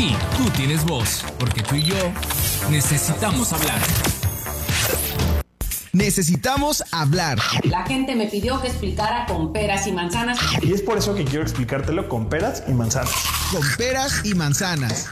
Sí, tú tienes voz, porque tú y yo necesitamos hablar. Necesitamos hablar. La gente me pidió que explicara con peras y manzanas. Y es por eso que quiero explicártelo con peras y manzanas. Con peras y manzanas.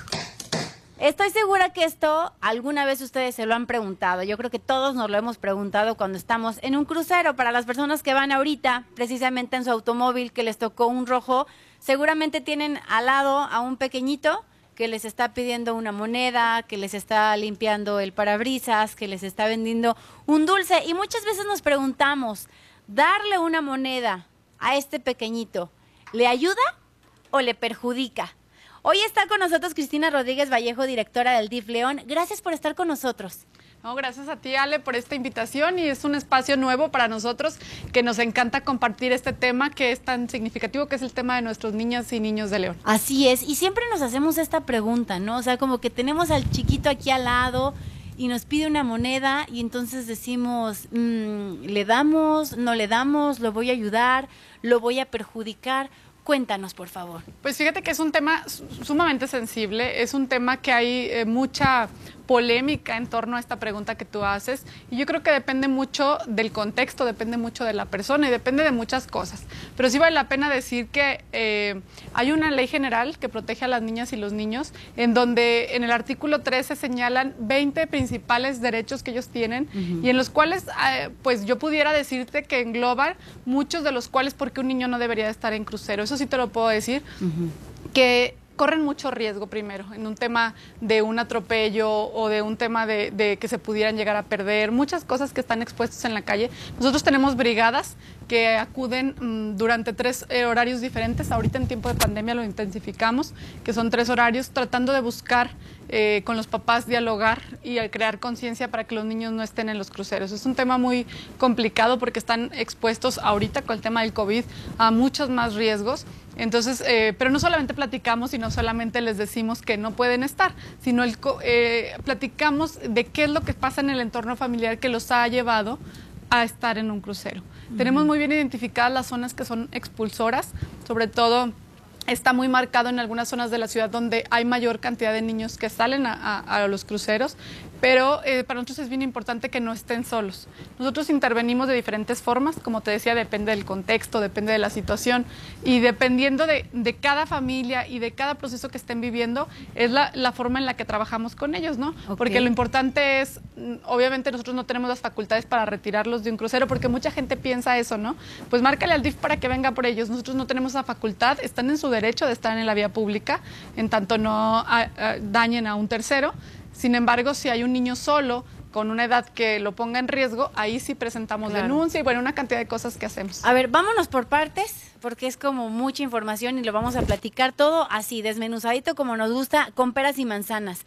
Estoy segura que esto alguna vez ustedes se lo han preguntado. Yo creo que todos nos lo hemos preguntado cuando estamos en un crucero. Para las personas que van ahorita, precisamente en su automóvil, que les tocó un rojo, seguramente tienen al lado a un pequeñito que les está pidiendo una moneda, que les está limpiando el parabrisas, que les está vendiendo un dulce. Y muchas veces nos preguntamos, ¿darle una moneda a este pequeñito le ayuda o le perjudica? Hoy está con nosotros Cristina Rodríguez Vallejo, directora del DIF León. Gracias por estar con nosotros. No, gracias a ti, Ale, por esta invitación y es un espacio nuevo para nosotros que nos encanta compartir este tema que es tan significativo, que es el tema de nuestros niñas y niños de León. Así es, y siempre nos hacemos esta pregunta, ¿no? O sea, como que tenemos al chiquito aquí al lado y nos pide una moneda y entonces decimos, mm, ¿le damos? ¿No le damos? ¿Lo voy a ayudar? ¿Lo voy a perjudicar? Cuéntanos, por favor. Pues fíjate que es un tema sumamente sensible, es un tema que hay eh, mucha polémica en torno a esta pregunta que tú haces y yo creo que depende mucho del contexto, depende mucho de la persona y depende de muchas cosas. Pero sí vale la pena decir que eh, hay una ley general que protege a las niñas y los niños en donde en el artículo 13 señalan 20 principales derechos que ellos tienen y en los cuales eh, pues yo pudiera decirte que engloban muchos de los cuales porque un niño no debería estar en crucero. Eso sí te lo puedo decir. Que corren mucho riesgo primero en un tema de un atropello o de un tema de, que se pudieran llegar a perder, muchas cosas que están expuestas en la calle. Nosotros tenemos brigadas que acuden mm, durante tres eh, horarios diferentes. Ahorita en tiempo de pandemia lo intensificamos, que son tres horarios, tratando de buscar eh, con los papás dialogar y crear conciencia para que los niños no estén en los cruceros. Es un tema muy complicado porque están expuestos ahorita con el tema del COVID a muchos más riesgos. Entonces, eh, pero no solamente platicamos y no solamente les decimos que no pueden estar, sino el, platicamos de qué es lo que pasa en el entorno familiar que los ha llevado a estar en un crucero. Tenemos muy bien identificadas las zonas que son expulsoras, sobre todo está muy marcado en algunas zonas de la ciudad donde hay mayor cantidad de niños que salen a, los cruceros pero eh, para nosotros es bien importante que no estén solos. Nosotros intervenimos de diferentes formas, como te decía, depende del contexto, depende de la situación y dependiendo de, cada familia y de cada proceso que estén viviendo, es la, forma en la que trabajamos con ellos, ¿no? Porque lo importante es, mm, obviamente nosotros no tenemos las facultades para retirarlos de un crucero, porque mucha gente piensa eso, ¿no? Pues márcale al DIF para que venga por ellos. Nosotros no tenemos esa facultad, están en su derecho de estar en la vía pública, en tanto no dañen a un tercero. Sin embargo, si hay un niño solo con una edad que lo ponga en riesgo, ahí sí presentamos denuncia y bueno, una cantidad de cosas que hacemos. A ver, vámonos por partes, porque es como mucha información y lo vamos a platicar todo así, desmenuzadito como nos gusta, con peras y manzanas.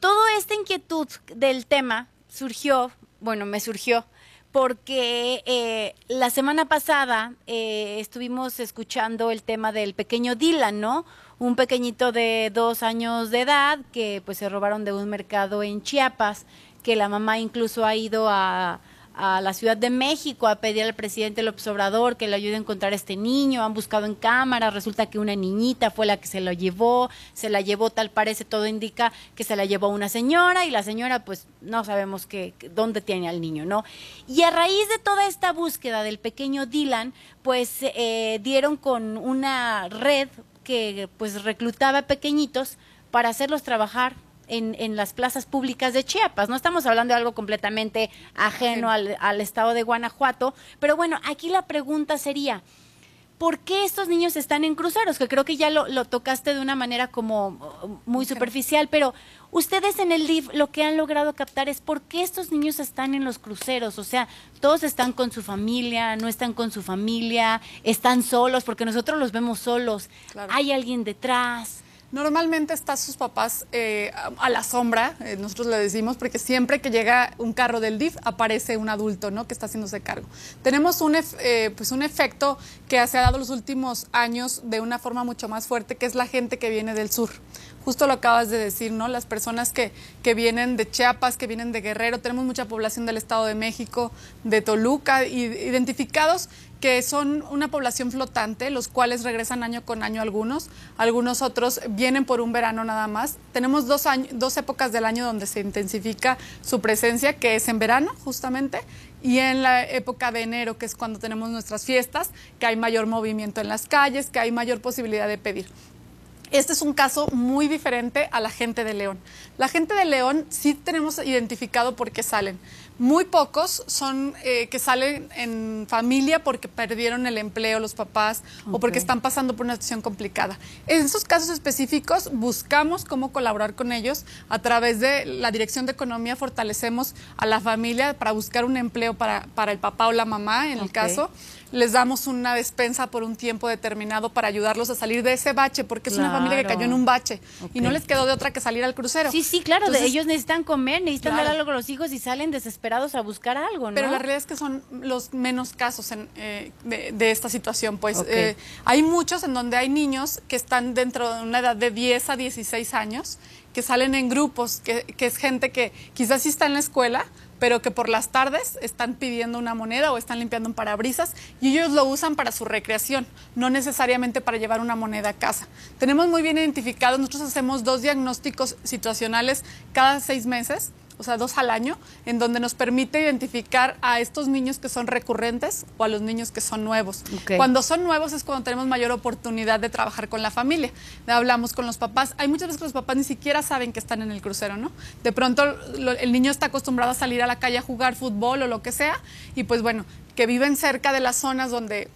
Toda esta inquietud del tema surgió, bueno, me surgió porque eh, la semana pasada eh, estuvimos escuchando el tema del pequeño Dylan, ¿no? Un pequeñito de dos años de edad que pues se robaron de un mercado en Chiapas, que la mamá incluso ha ido a, a la Ciudad de México a pedir al presidente López Obrador que le ayude a encontrar a este niño, han buscado en cámara, resulta que una niñita fue la que se lo llevó, se la llevó, tal parece, todo indica que se la llevó una señora y la señora pues no sabemos que, dónde tiene al niño, ¿no? Y a raíz de toda esta búsqueda del pequeño Dylan, pues eh, dieron con una red que pues reclutaba pequeñitos para hacerlos trabajar en, las plazas públicas de Chiapas. No estamos hablando de algo completamente ajeno al, estado de Guanajuato, pero bueno, aquí la pregunta sería, ¿por qué estos niños están en cruceros? Que creo que ya lo, tocaste de una manera como uh, muy superficial, pero ustedes en el LIV lo que han logrado captar es por qué estos niños están en los cruceros. O sea, todos están con su familia, no están con su familia, están solos, porque nosotros los vemos solos. Hay alguien detrás. Normalmente están sus papás eh, a la sombra, eh, nosotros le decimos, porque siempre que llega un carro del DIF aparece un adulto ¿no? que está haciéndose cargo. Tenemos un, eh, pues un efecto que se ha dado los últimos años de una forma mucho más fuerte, que es la gente que viene del sur. Justo lo acabas de decir, ¿no? Las personas que, que vienen de Chiapas, que vienen de Guerrero, tenemos mucha población del Estado de México, de Toluca, identificados que son una población flotante, los cuales regresan año con año algunos, algunos otros vienen por un verano nada más. Tenemos dos, años, dos épocas del año donde se intensifica su presencia, que es en verano justamente, y en la época de enero, que es cuando tenemos nuestras fiestas, que hay mayor movimiento en las calles, que hay mayor posibilidad de pedir. Este es un caso muy diferente a la gente de León. La gente de León sí tenemos identificado por qué salen. Muy pocos son eh, que salen en familia porque perdieron el empleo los papás o porque están pasando por una situación complicada. En esos casos específicos buscamos cómo colaborar con ellos a través de la Dirección de Economía, fortalecemos a la familia para buscar un empleo para, para el papá o la mamá en el caso les damos una despensa por un tiempo determinado para ayudarlos a salir de ese bache, porque es una familia que cayó en un bache y no les quedó de otra que salir al crucero. Sí, sí, claro, de ellos necesitan comer, necesitan dar algo a los hijos y salen desesperados a buscar algo, ¿no? Pero la realidad es que son los menos casos eh, de, esta situación, pues eh, hay muchos en donde hay niños que están dentro de una edad de 10 a 16 años, que salen en grupos, que, que es gente que quizás sí está en la escuela, pero que por las tardes están pidiendo una moneda o están limpiando un parabrisas y ellos lo usan para su recreación, no necesariamente para llevar una moneda a casa. Tenemos muy bien identificado, nosotros hacemos dos diagnósticos situacionales cada seis meses o sea, dos al año, en donde nos permite identificar a estos niños que son recurrentes o a los niños que son nuevos. Cuando son nuevos es cuando tenemos mayor oportunidad de trabajar con la familia. Hablamos con los papás. Hay muchas veces que los papás ni siquiera saben que están en el crucero, ¿no? De pronto el niño está acostumbrado a salir a la calle a jugar fútbol o lo que sea, y pues bueno, que viven cerca de las zonas donde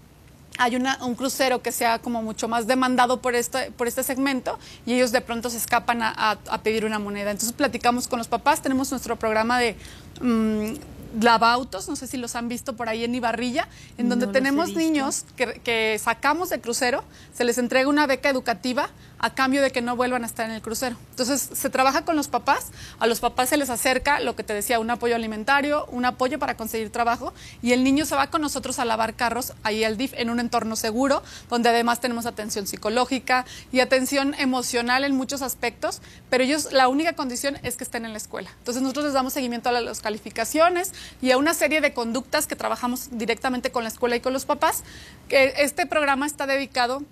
hay un crucero que sea como mucho más demandado por este, por este segmento y ellos de pronto se escapan a, pedir una moneda. Entonces platicamos con los papás, tenemos nuestro programa de... Mm, lavautos, no sé si los han visto por ahí en Ibarrilla, en donde tenemos niños que, que, sacamos de crucero, se les entrega una beca educativa a cambio de que no vuelvan a estar en el crucero. Entonces se trabaja con los papás, a los papás se les acerca lo que te decía, un apoyo alimentario, un apoyo para conseguir trabajo y el niño se va con nosotros a lavar carros ahí al DIF en un entorno seguro, donde además tenemos atención psicológica y atención emocional en muchos aspectos, pero ellos la única condición es que estén en la escuela. Entonces nosotros les damos seguimiento a las calificaciones y a una serie de conductas que trabajamos directamente con la escuela y con los papás. Este programa está dedicado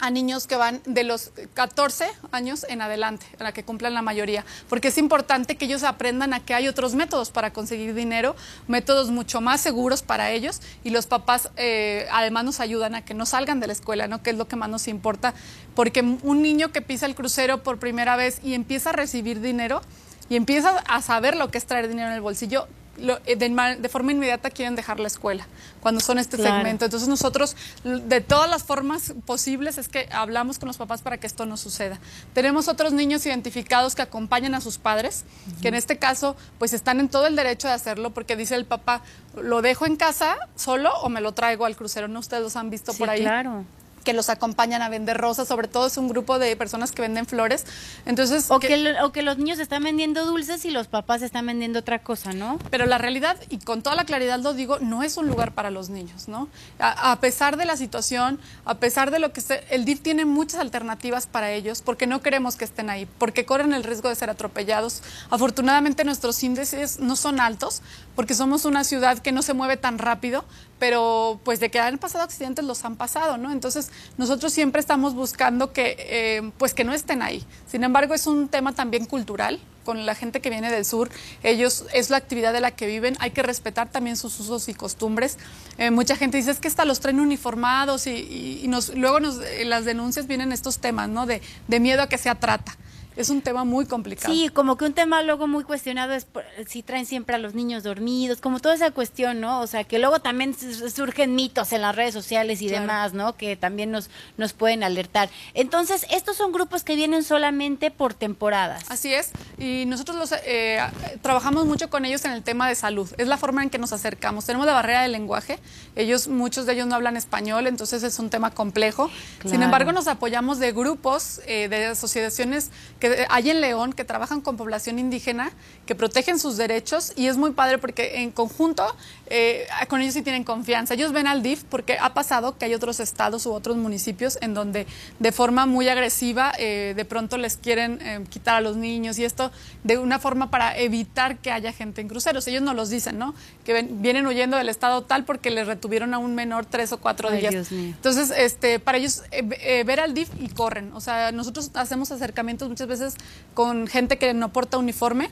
a niños que van de los 14 años en adelante, a la que cumplan la mayoría, porque es importante que ellos aprendan a que hay otros métodos para conseguir dinero, métodos mucho más seguros para ellos y los papás eh, además nos ayudan a que no salgan de la escuela, ¿no? que es lo que más nos importa, porque un niño que pisa el crucero por primera vez y empieza a recibir dinero y empieza a saber lo que es traer dinero en el bolsillo, eh, de, forma inmediata quieren dejar la escuela cuando son este segmento. Entonces nosotros de todas las formas posibles es que hablamos con los papás para que esto no suceda. Tenemos otros niños identificados que acompañan a sus padres, que en este caso pues están en todo el derecho de hacerlo porque dice el papá, lo dejo en casa solo o me lo traigo al crucero. ¿No ustedes los han visto por ahí? Claro que los acompañan a vender rosas, sobre todo es un grupo de personas que venden flores. Entonces, o que, o que los niños están vendiendo dulces y los papás están vendiendo otra cosa, ¿no? Pero la realidad, y con toda la claridad lo digo, no es un lugar para los niños, ¿no? A, pesar de la situación, a pesar de lo que el DIF tiene muchas alternativas para ellos, porque no queremos que estén ahí, porque corren el riesgo de ser atropellados. Afortunadamente nuestros índices no son altos, porque somos una ciudad que no se mueve tan rápido, pero pues de que han pasado accidentes los han pasado, ¿no? Entonces nosotros siempre estamos buscando que eh, pues que no estén ahí. Sin embargo es un tema también cultural con la gente que viene del sur, ellos es la actividad de la que viven, hay que respetar también sus usos y costumbres. Eh, mucha gente dice es que hasta los traen uniformados y, nos, luego nos, las denuncias vienen estos temas, ¿no? De, de miedo a que sea trata es un tema muy complicado. Sí, como que un tema luego muy cuestionado es si traen siempre a los niños dormidos, como toda esa cuestión, ¿no? O sea, que luego también surgen mitos en las redes sociales y demás, ¿no? Que también nos, nos pueden alertar. Entonces, estos son grupos que vienen solamente por temporadas. Así es, y nosotros los eh, trabajamos mucho con ellos en el tema de salud. Es la forma en que nos acercamos. Tenemos la barrera del lenguaje. Ellos, muchos de ellos no hablan español, entonces es un tema complejo. Sin embargo, nos apoyamos de grupos, eh, de asociaciones que hay en León que trabajan con población indígena, que protegen sus derechos y es muy padre porque en conjunto eh, con ellos sí tienen confianza. Ellos ven al DIF porque ha pasado que hay otros estados u otros municipios en donde de forma muy agresiva eh, de pronto les quieren eh, quitar a los niños y esto de una forma para evitar que haya gente en cruceros. Ellos no los dicen, ¿no? Que ven- vienen huyendo del estado tal porque les retuvieron a un menor tres o cuatro Ay, días. Dios mío. Entonces, este, para ellos eh, eh, ver al DIF y corren. O sea, nosotros hacemos acercamientos muchas veces con gente que no porta uniforme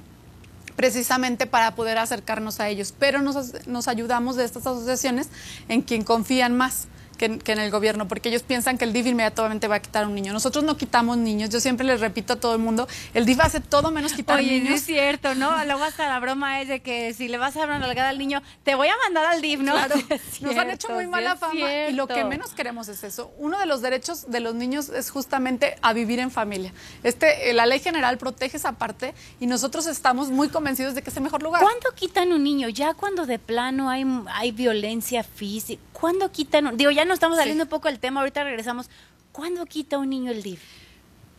precisamente para poder acercarnos a ellos. Pero nos, nos ayudamos de estas asociaciones en quien confían más. Que, en- que en el gobierno, porque ellos piensan que el DIF inmediatamente va a quitar a un niño. Nosotros no quitamos niños, yo siempre les repito a todo el mundo, el DIF hace todo menos quitar Oye, niños. es cierto, ¿no? Luego hasta la broma es de que si le vas a dar una nalgada al niño, te voy a mandar al DIF, ¿no? Claro, Sí es nos han hecho cierto, muy mala fama y lo que cierto. menos queremos es eso. Uno de los derechos de los niños es justamente a vivir en familia. Este, eh, la ley general protege esa parte y nosotros estamos muy convencidos de que es el mejor lugar. ¿Cuándo quitan un niño? Ya cuando de plano hay, hay violencia física. ¿Cuándo quitan un... Digo, ya no estamos saliendo Sí. un poco del tema, ahorita regresamos. ¿Cuándo quita un niño el DIF?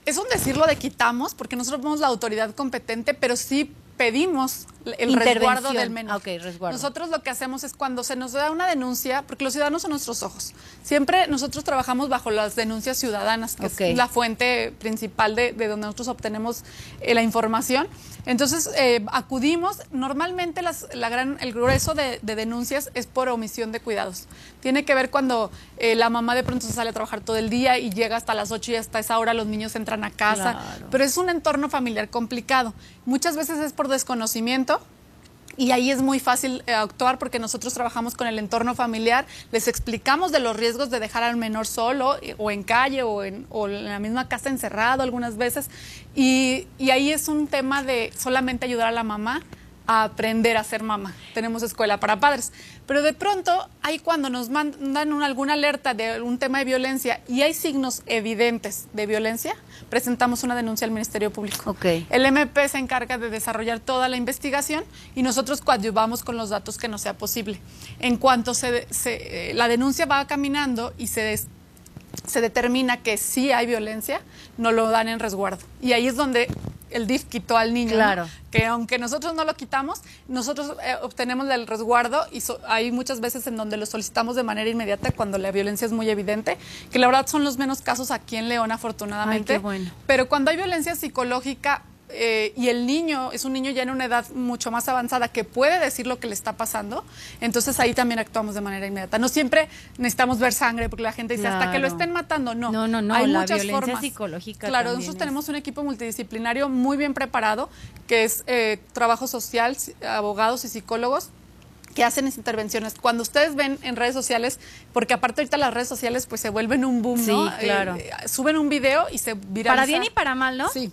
Es un decirlo de quitamos porque nosotros somos la autoridad competente, pero sí pedimos el resguardo del menor. Ah, resguardo. Nosotros lo que hacemos es cuando se nos da una denuncia, porque los ciudadanos son nuestros ojos. Siempre nosotros trabajamos bajo las denuncias ciudadanas, que es la fuente principal de, de donde nosotros obtenemos eh, la información. Entonces eh, acudimos, normalmente las- la gran, el grueso de, de denuncias es por omisión de cuidados. Tiene que ver cuando eh, la mamá de pronto se sale a trabajar todo el día y llega hasta las 8 y hasta esa hora los niños entran a casa. Claro. Pero es un entorno familiar complicado. Muchas veces es por desconocimiento. Y ahí es muy fácil eh, actuar porque nosotros trabajamos con el entorno familiar, les explicamos de los riesgos de dejar al menor solo eh, o en calle o en, la misma casa encerrado algunas veces. Y, y ahí es un tema de solamente ayudar a la mamá a aprender a ser mamá. Tenemos escuela para padres. Pero de pronto, hay cuando nos mandan una- alguna alerta de un tema de violencia y hay signos evidentes de violencia, presentamos una denuncia al Ministerio Público. Ok. El MP se encarga de desarrollar toda la investigación y nosotros coadyuvamos con los datos que nos sea posible. En cuanto se, se- eh, la denuncia va caminando y se, des- se determina que sí hay violencia, no lo dan en resguardo. Y ahí es donde el DIF quitó al niño. ¿no? Claro. Que aunque nosotros no lo quitamos, nosotros eh, obtenemos el resguardo y so- hay muchas veces en donde lo solicitamos de manera inmediata cuando la violencia es muy evidente, que la verdad son los menos casos aquí en León, afortunadamente. Ay, qué bueno. Pero cuando hay violencia psicológica eh, y el niño es un niño ya en una edad mucho más avanzada que puede decir lo que le está pasando, entonces ahí también actuamos de manera inmediata. No siempre necesitamos ver sangre porque la gente dice hasta que lo estén matando, no. No, no, no, Hay la muchas violencia formas. psicológica Claro, nosotros es- tenemos un equipo multidisciplinario muy bien preparado que es eh, trabajo social, abogados y psicólogos que hacen esas intervenciones. Cuando ustedes ven en redes sociales, porque aparte ahorita las redes sociales pues se vuelven un boom, ¿no? Sí, claro. Eh, eh, suben un video y se viraliza. Para bien y para mal, ¿no? Sí.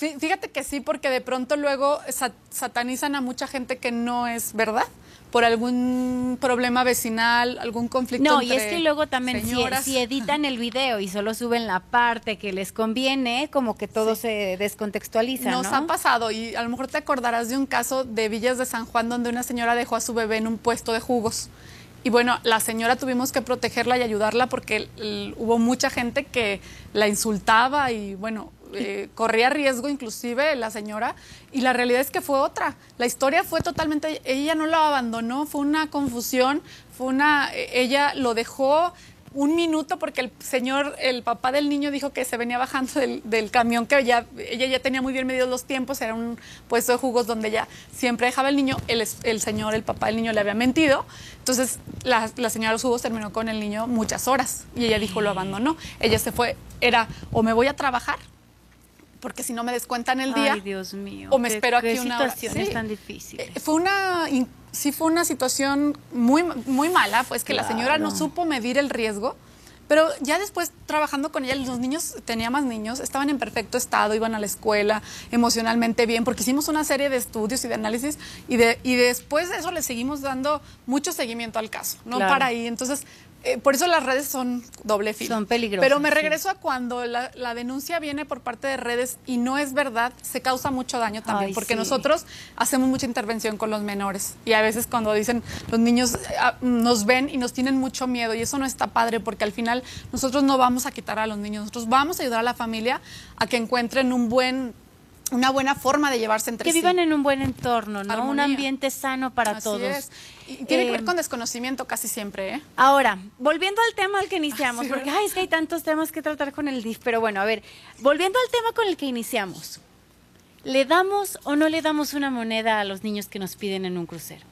Fí- Fíjate que sí, porque de pronto luego sa- satanizan a mucha gente que no es verdad por algún problema vecinal, algún conflicto No, y es que luego también si, si editan el video y solo suben la parte que les conviene, como que todo se descontextualiza, Nos ¿no? ha pasado y a lo mejor te acordarás de un caso de Villas de San Juan donde una señora dejó a su bebé en un puesto de jugos. Y bueno, la señora tuvimos que protegerla y ayudarla porque el- el- hubo mucha gente que la insultaba y bueno, eh, corría riesgo inclusive la señora y la realidad es que fue otra. La historia fue totalmente, ella no lo abandonó, fue una confusión, fue una, eh, ella lo dejó un minuto porque el señor, el papá del niño dijo que se venía bajando del, del camión, que ya, ella ya tenía muy bien medidos los tiempos, era un puesto de jugos donde ella siempre dejaba el niño, el, el señor, el papá del niño le había mentido, entonces la, la señora de los jugos terminó con el niño muchas horas y ella dijo lo abandonó, ella se fue, era o me voy a trabajar, porque si no me descuentan el día, Ay, Dios mío. o me qué- espero qué aquí una hora. situaciones Sí. tan difíciles. Eh, Fue una, sí fue una situación muy, muy mala, pues que la señora no supo medir el riesgo, pero ya después trabajando con ella, los niños, tenía más niños, estaban en perfecto estado, iban a la escuela, emocionalmente bien, porque hicimos una serie de estudios y de análisis y, de, y después de eso le seguimos dando mucho seguimiento al caso, no Claro. para ahí. Entonces, eh, por eso las redes son doble filo. Son peligrosas, Pero me sí. regreso a cuando la, la denuncia viene por parte de redes y no es verdad, se causa mucho daño también, Ay, porque sí. nosotros hacemos mucha intervención con los menores y a veces cuando dicen los niños ah, nos ven y nos tienen mucho miedo y eso no está padre porque al final nosotros no vamos a quitar a los niños, nosotros vamos a ayudar a la familia a que encuentren un buen una buena forma de llevarse entre Que sí. vivan en un buen entorno, ¿no? Un ambiente sano para Así todos. es. Y tiene que ver Eh, con desconocimiento casi siempre, ¿eh? Ahora, volviendo al tema al que iniciamos, Sí, porque ay, es que hay tantos temas que tratar con el DIF, pero bueno, a ver, volviendo al tema con el que iniciamos, ¿le damos o no le damos una moneda a los niños que nos piden en un crucero?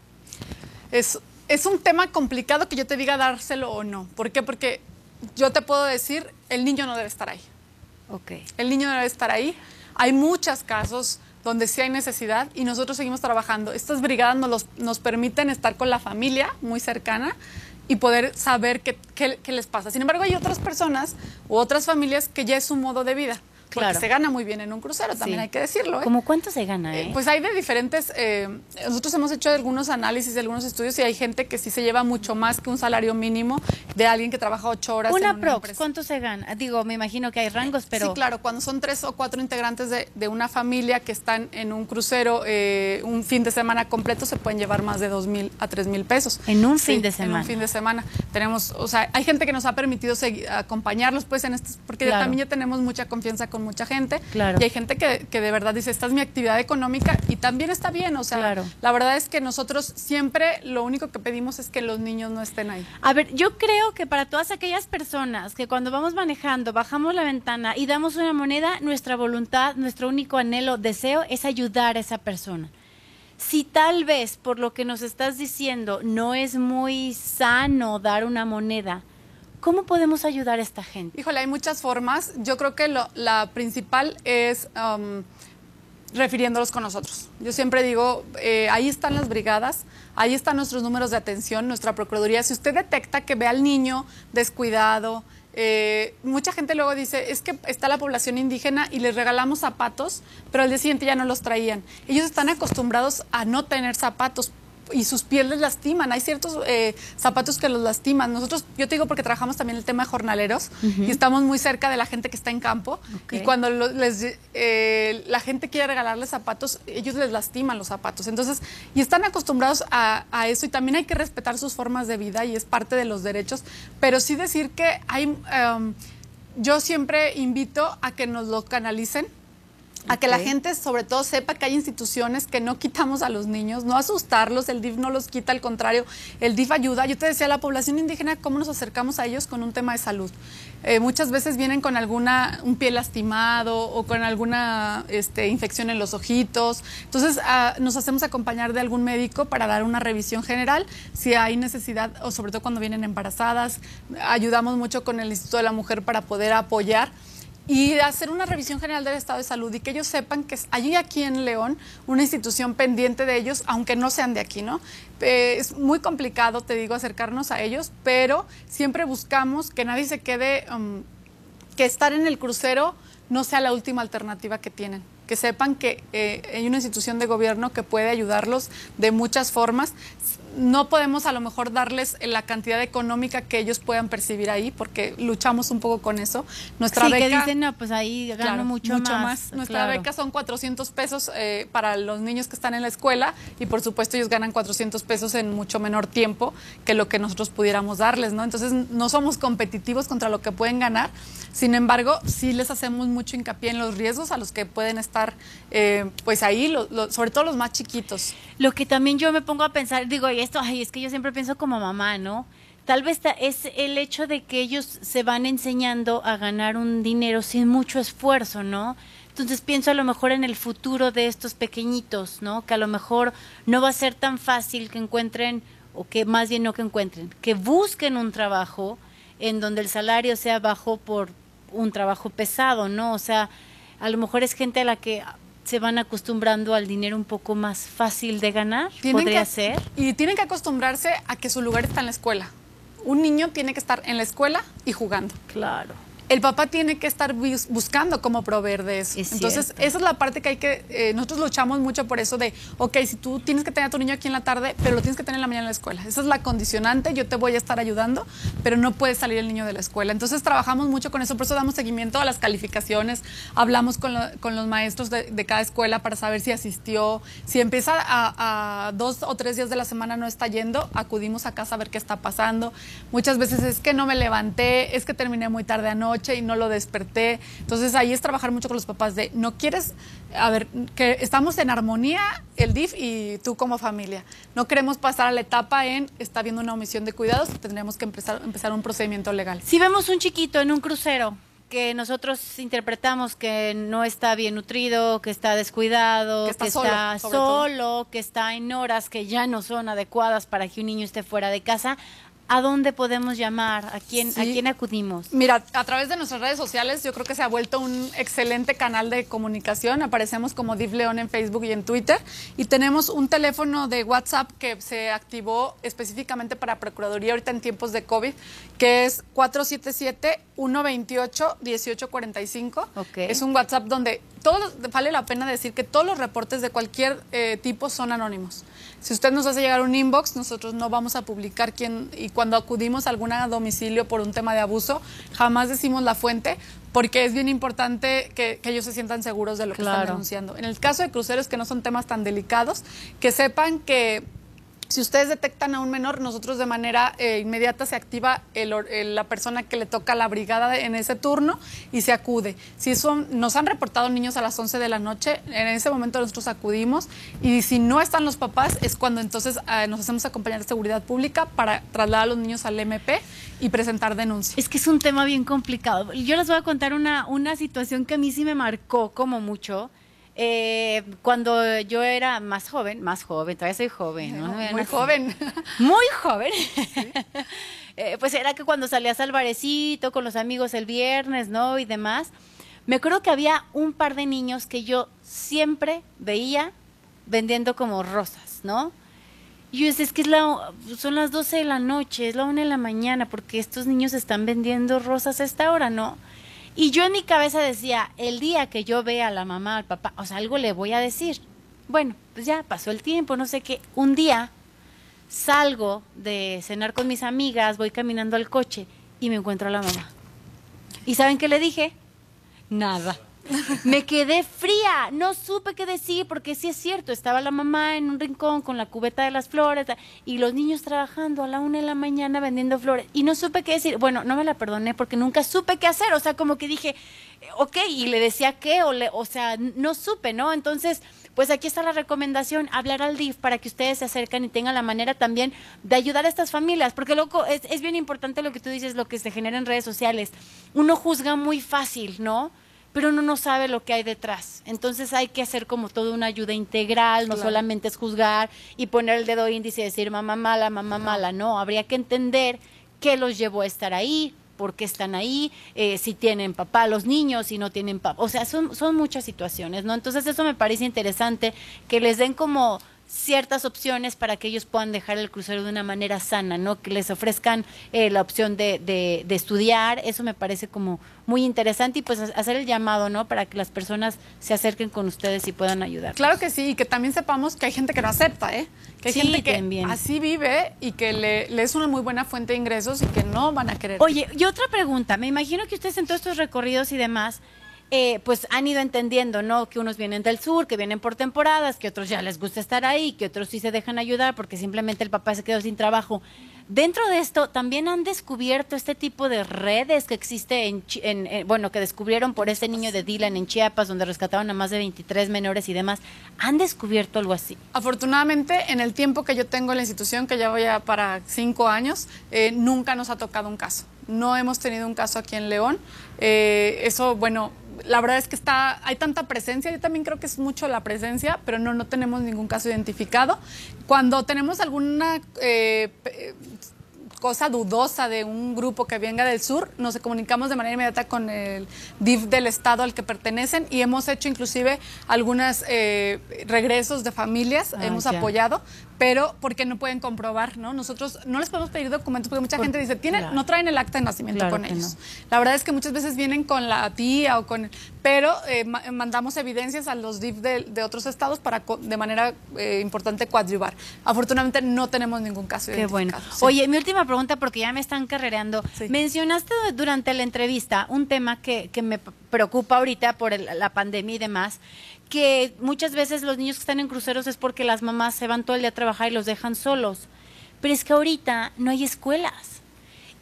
Es, es un tema complicado que yo te diga dárselo o no. ¿Por qué? Porque yo te puedo decir, el niño no debe estar ahí. Ok. El niño debe estar ahí. Hay muchos casos donde sí hay necesidad y nosotros seguimos trabajando. Estas brigadas nos, nos permiten estar con la familia muy cercana y poder saber qué, qué- qué les pasa. Sin embargo, hay otras personas u otras familias que ya es su modo de vida. Porque Claro. se gana muy bien en un crucero, también Sí. hay que decirlo. ¿eh? ¿Cómo cuánto se gana, Eh, eh? Pues hay de diferentes, eh, nosotros hemos hecho algunos análisis, algunos estudios y hay gente que sí se lleva mucho más que un salario mínimo de alguien que trabaja ocho horas. en una una prox, empresa. ¿cuánto se gana? Digo, me imagino que hay rangos, pero... Sí, claro, cuando son tres o cuatro integrantes de, de una familia que están en un crucero eh, un fin de semana completo, se pueden llevar más de dos mil a tres mil pesos. En un Sí, fin de En semana. un fin de semana. Tenemos, o sea, hay gente que nos ha permitido segui- acompañarlos, pues, en estos, porque Claro. también ya tenemos mucha confianza con mucha gente. Claro. Y hay gente que, que de verdad dice, esta es mi actividad económica y también está bien, o sea, Claro. la verdad es que nosotros siempre lo único que pedimos es que los niños no estén ahí. A ver, yo creo que para todas aquellas personas que cuando vamos manejando, bajamos la ventana y damos una moneda, nuestra voluntad, nuestro único anhelo, deseo es ayudar a esa persona. Si tal vez por lo que nos estás diciendo no es muy sano dar una moneda, ¿cómo podemos ayudar a esta gente? Híjole, hay muchas formas. Yo creo que la principal es um, refiriéndolos con nosotros. Yo siempre digo, eh, ahí están las brigadas, ahí están nuestros números de atención, nuestra Procuraduría. Si usted detecta que ve al niño descuidado, eh, mucha gente luego dice, es que está la población indígena y les regalamos zapatos, pero al día siguiente ya no los traían. Ellos están acostumbrados a no tener zapatos y sus pies les lastiman. Hay ciertos eh, zapatos que los lastiman. Nosotros, yo te digo porque trabajamos también el tema de jornaleros y estamos muy cerca de la gente que está en campo y cuando lo- les, eh, la gente quiere regalarles zapatos, ellos les lastiman los zapatos. Entonces, y están acostumbrados a, a eso y también hay que respetar sus formas de vida y es parte de los derechos, pero sí decir que hay, em, yo siempre invito a que nos lo canalicen a que la gente sobre todo sepa que hay instituciones que no quitamos a los niños, no asustarlos, el DIF no los quita, al contrario, el DIF ayuda. Yo te decía, la población indígena, ¿cómo nos acercamos a ellos con un tema de salud? Eh, muchas veces vienen con alguna, un pie lastimado o con alguna este, infección en los ojitos. Entonces ah, nos hacemos acompañar de algún médico para dar una revisión general si hay necesidad, o sobre todo cuando vienen embarazadas. Ayudamos mucho con el Instituto de la Mujer para poder apoyar y hacer una revisión general del estado de salud y que ellos sepan que hay aquí en León una institución pendiente de ellos, aunque no sean de aquí, ¿no? Eh, es muy complicado, te digo, acercarnos a ellos, pero siempre buscamos que nadie se quede, um, que estar en el crucero no sea la última alternativa que tienen. Que sepan que eh, hay una institución de gobierno que puede ayudarlos de muchas formas. No podemos a lo mejor darles la cantidad económica que ellos puedan percibir ahí, porque luchamos un poco con eso. Nuestra sí, beca, que dicen, no, pues ahí gano Claro, mucho, más. Nuestra claro. beca son 400 pesos eh, para los niños que están en la escuela y por supuesto ellos ganan 400 pesos en mucho menor tiempo que lo que nosotros pudiéramos darles, ¿no? Entonces no somos competitivos contra lo que pueden ganar. Sin embargo, sí les hacemos mucho hincapié en los riesgos a los que pueden estar, eh, pues ahí, lo- lo- sobre todo los más chiquitos. Lo que también yo me pongo a pensar, digo, y esto, ay, es que yo siempre pienso como mamá, ¿no? Tal vez es el hecho de que ellos se van enseñando a ganar un dinero sin mucho esfuerzo, ¿no? Entonces pienso a lo mejor en el futuro de estos pequeñitos, ¿no? Que a lo mejor no va a ser tan fácil que encuentren, o que más bien no que encuentren, que busquen un trabajo en donde el salario sea bajo por un trabajo pesado, ¿no? O sea, a lo mejor es gente a la que se van acostumbrando al dinero un poco más fácil de ganar, Tienen podría que- ser. Y tienen que acostumbrarse a que su lugar está en la escuela. Un niño tiene que estar en la escuela y jugando. Claro. El papá tiene que estar bus- buscando cómo proveer de eso. Es Entonces, cierto. esa es la parte que hay que, eh, nosotros luchamos mucho por eso de, ok, si tú tienes que tener a tu niño aquí en la tarde, pero lo tienes que tener en la mañana en la escuela. Esa es la condicionante, yo te voy a estar ayudando, pero no puede salir el niño de la escuela. Entonces, trabajamos mucho con eso, por eso damos seguimiento a las calificaciones, hablamos con, lo- con los maestros de, de cada escuela para saber si asistió, si empieza a, a dos o tres días de la semana no está yendo, acudimos a casa a ver qué está pasando. Muchas veces es que no me levanté, es que terminé muy tarde anoche noche y no lo desperté. Entonces ahí es trabajar mucho con los papás de, no quieres, a ver, que estamos en armonía el DIF y tú como familia. No queremos pasar a la etapa en, está habiendo una omisión de cuidados, tendremos que empezar, empezar un procedimiento legal. Si vemos un chiquito en un crucero que nosotros interpretamos que no está bien nutrido, que está descuidado, Que está que solo, está solo, que está en horas que ya no son adecuadas para que un niño esté fuera de casa, ¿a dónde podemos llamar? ¿A quién, ¿a quién acudimos? Mira, a través de nuestras redes sociales yo creo que se ha vuelto un excelente canal de comunicación. Aparecemos como Div León en Facebook y en Twitter. Y tenemos un teléfono de WhatsApp que se activó específicamente para Procuraduría ahorita en tiempos de COVID, que es 477-128-1845. Ok. Es un WhatsApp donde todos, vale la pena decir que todos los reportes de cualquier eh, tipo son anónimos. Si usted nos hace llegar un inbox, nosotros no vamos a publicar quién y cuando acudimos a algún domicilio por un tema de abuso, jamás decimos la fuente porque es bien importante que, que ellos se sientan seguros de lo que están denunciando. En el caso de cruceros que no son temas tan delicados, que sepan que si ustedes detectan a un menor, nosotros de manera eh, inmediata se activa el el- la persona que le toca la brigada de- en ese turno y se acude. Si son, nos han reportado niños a las 11 de la noche, en ese momento nosotros acudimos y si no están los papás es cuando entonces eh, nos hacemos acompañar de seguridad pública para trasladar a los niños al MP y presentar denuncia. Es que es un tema bien complicado. Yo les voy a contar una, una situación que a mí sí me marcó como mucho. Eh, cuando yo era más joven, más joven, todavía soy joven, ¿no? Muy joven. Muy joven. Eh, pues era que cuando salías al barecito con los amigos el viernes, ¿no? Y demás. Me acuerdo que había un par de niños que yo siempre veía vendiendo como rosas, ¿no? Y yo decía, es que es la, son las 12 de la noche, es la 1 de la mañana, porque estos niños están vendiendo rosas a esta hora, ¿no? Y yo en mi cabeza decía, el día que yo vea a la mamá, al papá, o sea, algo le voy a decir. Bueno, pues ya pasó el tiempo, no sé qué. Un día salgo de cenar con mis amigas, voy caminando al coche y me encuentro a la mamá. ¿Y saben qué le dije? Nada. Me quedé fría, no supe qué decir, porque sí es cierto, estaba la mamá en un rincón con la cubeta de las flores y los niños trabajando a la una de la mañana vendiendo flores y no supe qué decir. Bueno, no me la perdoné porque nunca supe qué hacer, o sea, como que dije, eh, ok, y le decía qué, o, le, o sea, no supe, ¿no? Entonces, pues aquí está la recomendación, hablar al DIF para que ustedes se acercan y tengan la manera también de ayudar a estas familias, porque loco, es, es bien importante lo que tú dices, lo que se genera en redes sociales. Uno juzga muy fácil, ¿no? Pero uno no sabe lo que hay detrás. Entonces hay que hacer como toda una ayuda integral, no Claro. solamente es juzgar y poner el dedo índice y decir mamá mala, mamá mala, no, habría que entender qué los llevó a estar ahí, por qué están ahí, eh, si tienen papá los niños, si no tienen papá. O sea, son, son muchas situaciones, ¿no? Entonces eso me parece interesante, que les den como ciertas opciones para que ellos puedan dejar el crucero de una manera sana, ¿no? Que les ofrezcan eh, la opción de, de- de estudiar, eso me parece como muy interesante y pues ha- hacer el llamado, ¿no? Para que las personas se acerquen con ustedes y puedan ayudar. Claro que sí, y que también sepamos que hay gente que no acepta, ¿eh? Que hay Sí, gente que también. así vive y que le, le es una muy buena fuente de ingresos y que no van a querer. Oye, y otra pregunta, me imagino que ustedes en todos estos recorridos y demás, eh, pues han ido entendiendo, ¿no? Que unos vienen del sur, que vienen por temporadas, que otros ya les gusta estar ahí, que otros sí se dejan ayudar porque simplemente el papá se quedó sin trabajo. Dentro de esto, también han descubierto este tipo de redes que existe en, en- bueno, que descubrieron por ese niño de Dylan en Chiapas, donde rescataron a más de 23 menores y demás. ¿Han descubierto algo así? Afortunadamente, en el tiempo que yo tengo en la institución, que ya voy a para cinco años, eh, nunca nos ha tocado un caso. No hemos tenido un caso aquí en León. Eh, eso, bueno, la verdad es que está, hay tanta presencia. Yo también creo que es mucho la presencia, pero no, no tenemos ningún caso identificado. Cuando tenemos alguna eh, cosa dudosa de un grupo que venga del sur, nos comunicamos de manera inmediata con el DIF del estado al que pertenecen y hemos hecho inclusive algunos regresos de familias, Ah, hemos ya. apoyado, pero porque no pueden comprobar, ¿no? Nosotros no les podemos pedir documentos porque mucha Por- gente dice, "Tiene- claro. no traen el acta de nacimiento Claro con ellos. no. La verdad es que muchas veces vienen con la tía o con... Pero eh, ma- mandamos evidencias a los DIF de, de otros estados para de manera eh, importante coadyuvar. Afortunadamente no tenemos ningún caso Qué bueno. sí. Oye, mi última pregunta, porque ya me están carrereando. Sí. Mencionaste durante la entrevista un tema que, que me preocupa ahorita por el- la pandemia y demás, que muchas veces los niños que están en cruceros es porque las mamás se van todo el día a trabajar y los dejan solos. Pero es que ahorita no hay escuelas.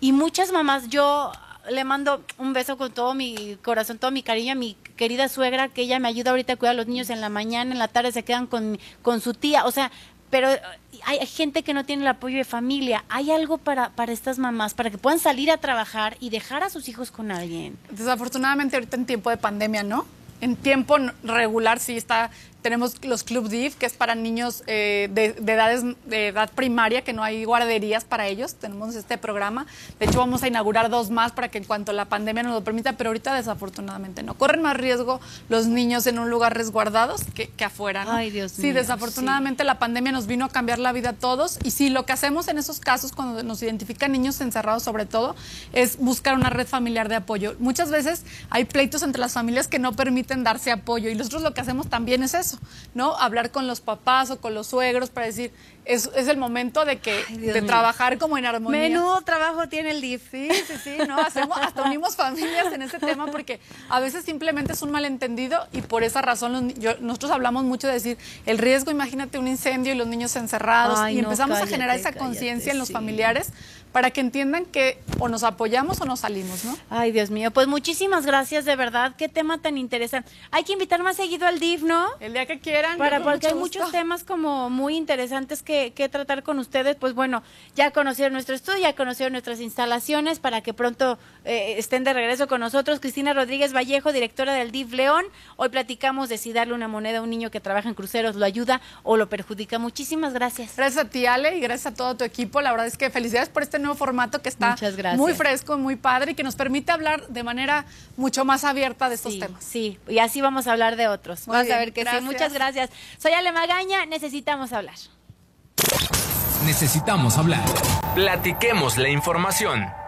Y muchas mamás, yo le mando un beso con todo mi corazón, todo mi cariño a mi querida suegra, que ella me ayuda ahorita a cuidar a los niños en la mañana, en la tarde se quedan con, con su tía. O sea, pero hay gente que no tiene el apoyo de familia. ¿Hay algo para, para estas mamás, para que puedan salir a trabajar y dejar a sus hijos con alguien? Desafortunadamente ahorita en tiempo de pandemia, ¿no? En tiempo regular sí está tenemos los Club DIF, que es para niños eh, de, edades, de edad primaria, que no hay guarderías para ellos. Tenemos este programa. De hecho, vamos a inaugurar dos más para que en cuanto la pandemia nos lo permita, pero ahorita desafortunadamente no. Corren más riesgo los niños en un lugar resguardados que, afuera. Ay, Dios sí, desafortunadamente la pandemia nos vino a cambiar la vida a todos. Y sí, lo que hacemos en esos casos, cuando nos identifican niños encerrados sobre todo, es buscar una red familiar de apoyo. Muchas veces hay pleitos entre las familias que no permiten darse apoyo y nosotros lo que hacemos también es eso ¿no? Hablar con los papás o con los suegros para decir, es, es el momento de que de trabajar como en armonía. Menudo trabajo tiene el DIF. Sí, sí, sí, ¿no? Hacemos, hasta unimos familias en ese tema porque a veces simplemente es un malentendido y por esa razón nosotros hablamos mucho de decir, el riesgo, imagínate un incendio y los niños encerrados y empezamos a generar esa conciencia en los familiares para que entiendan que o nos apoyamos o nos salimos, ¿no? Ay, Dios mío, pues muchísimas gracias, de verdad, qué tema tan interesante. Hay que invitar más seguido al DIF, ¿no? El día que quieran. Para, porque hay muchos temas como muy interesantes que, que, tratar con ustedes, pues bueno, ya conocieron nuestro estudio, ya conocieron nuestras instalaciones, para que pronto eh, estén de regreso con nosotros. Cristina Rodríguez Vallejo, directora del DIF León, hoy platicamos de si darle una moneda a un niño que trabaja en cruceros lo ayuda o lo perjudica. Muchísimas gracias. Gracias a ti, Ale, y gracias a todo tu equipo. La verdad es que felicidades por este nuevo formato que está muy fresco, muy padre y que nos permite hablar de manera mucho más abierta de estos temas. Sí, y así vamos a hablar de otros. vamos a ver que sí. Muchas gracias. Soy Ale Magaña, necesitamos hablar. Necesitamos hablar. Platiquemos la información.